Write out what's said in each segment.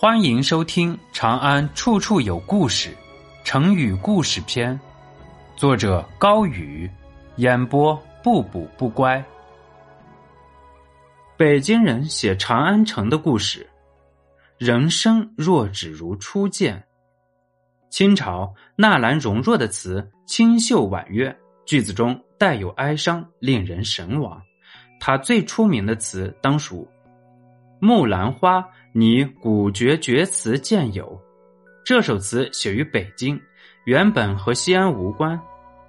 欢迎收听《长安处处有故事》，成语故事篇，作者高宇，演播不补不乖。北京人写长安城的故事，人生若只如初见。清朝纳兰容若的词清秀婉约，句子中带有哀伤，令人神往。他最出名的词当属《木兰花》。你古绝绝词见有，这首词写于北京，原本和西安无关。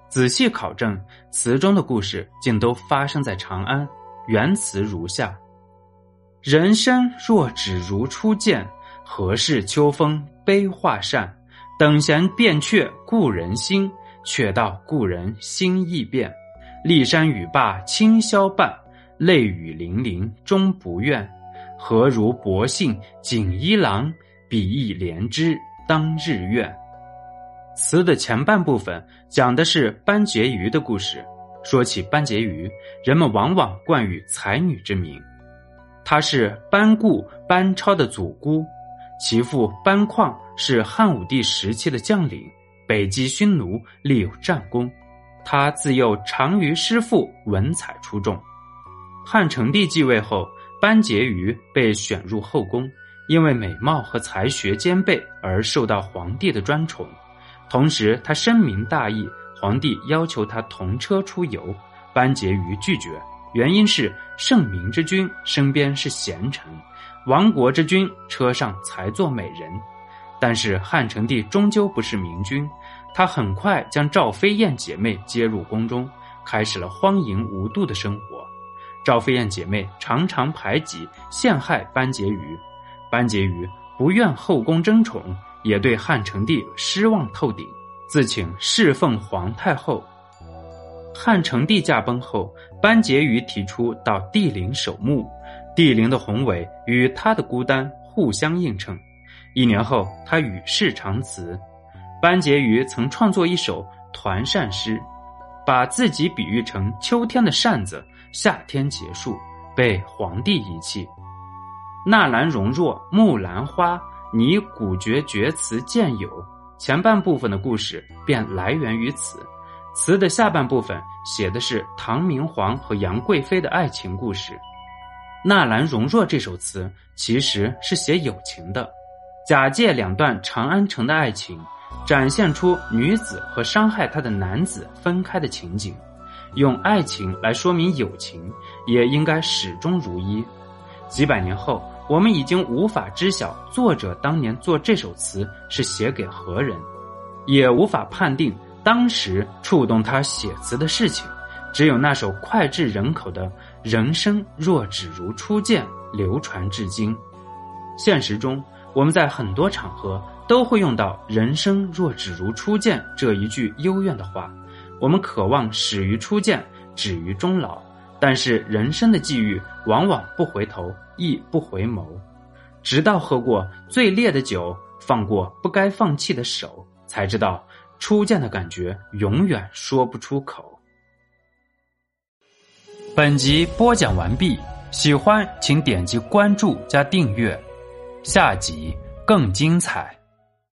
仔细考证，词中的故事竟都发生在长安。原词如下：人生若只如初见，何事秋风悲画扇？等闲变却故人心，却道故人心易变。骊山语罢清宵半，泪雨霖铃终不怨。何如薄幸锦衣郎，比翼连枝当日愿。词的前半部分讲的是班婕妤的故事。说起班婕妤，人们往往冠以才女之名。她是班固、班超的祖姑，其父班况是汉武帝时期的将领，北击匈奴，立有战功。他自幼长于诗赋，文采出众。汉成帝继位后。班婕妤被选入后宫，因为美貌和才学兼备而受到皇帝的专宠。同时，她深明大义，皇帝要求她同车出游，班婕妤拒绝，原因是圣明之君身边是贤臣，亡国之君车上才做美人。但是汉成帝终究不是明君，他很快将赵飞燕姐妹接入宫中，开始了荒淫无度的生活。赵飞燕姐妹常常排挤陷害班婕妤，班婕妤不愿后宫争宠，也对汉成帝失望透顶，自请侍奉皇太后。汉成帝驾崩后，班婕妤提出到帝陵守墓，帝陵的宏伟与她的孤单互相映衬。一年后，她与世长辞。班婕妤曾创作一首团扇诗，把自己比喻成秋天的扇子。夏天结束，被皇帝遗弃。纳兰容若《木兰花》，拟古绝绝词见有。前半部分的故事便来源于此。词的下半部分写的是唐明皇和杨贵妃的爱情故事。纳兰容若这首词其实是写友情的，假借两段长安城的爱情，展现出女子和伤害她的男子分开的情景。用爱情来说明友情，也应该始终如一。几百年后，我们已经无法知晓作者当年作这首词是写给何人，也无法判定当时触动他写词的事情。只有那首脍炙人口的“人生若只如初见”流传至今。现实中，我们在很多场合都会用到“人生若只如初见”这一句幽怨的话。我们渴望始于初见，止于终老，但是人生的际遇往往不回头，亦不回眸，直到喝过最烈的酒，放过不该放弃的手，才知道初见的感觉永远说不出口。本集播讲完毕，喜欢请点击关注加订阅，下集更精彩。